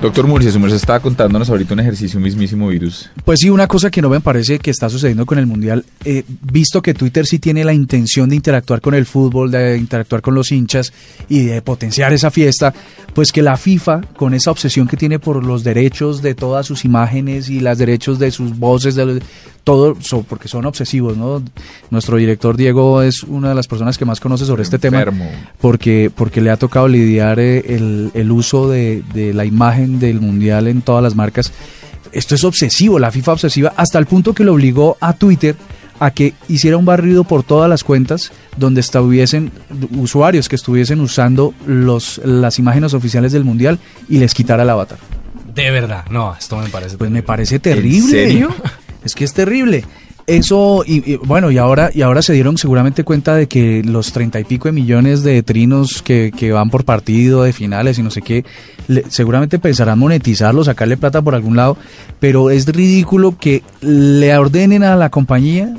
Doctor Murcia, su merced estaba contándonos ahorita un ejercicio, un mismísimo virus. Pues sí, una cosa que no me parece que está sucediendo con el Mundial, eh, visto que Twitter sí tiene la intención de interactuar con el fútbol, de interactuar con los hinchas y de potenciar esa fiesta, pues que la FIFA, con esa obsesión que tiene por los derechos de todas sus imágenes y los derechos de sus voces, de todo, so- porque son obsesivos, ¿no? Nuestro director Diego es una de las personas que más conoce sobre este tema, porque, porque le ha tocado lidiar eh, el, el uso de, de la imagen del Mundial en todas las marcas. Esto es obsesivo, la FIFA obsesiva, hasta el punto que lo obligó a Twitter a que hiciera un barrido por todas las cuentas donde estuviesen usuarios que estuviesen usando los, las imágenes oficiales del Mundial y les quitara el avatar. De verdad, no, esto me parece. Pues me parece terrible. serio? Es que es terrible. Eso, y, y, bueno, y ahora, y ahora se dieron seguramente cuenta de que los treinta y pico de millones de trinos que, que van por partido, de finales y no sé qué, le- seguramente pensarán monetizarlo, sacarle plata por algún lado, pero es ridículo que le ordenen a la compañía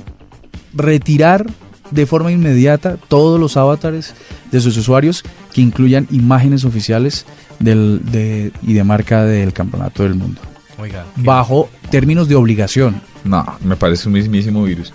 retirar de forma inmediata todos los avatares de sus usuarios que incluyan imágenes oficiales del, de, y de marca del campeonato del mundo Oiga. bajo términos de obligación. No, me parece un mismísimo virus.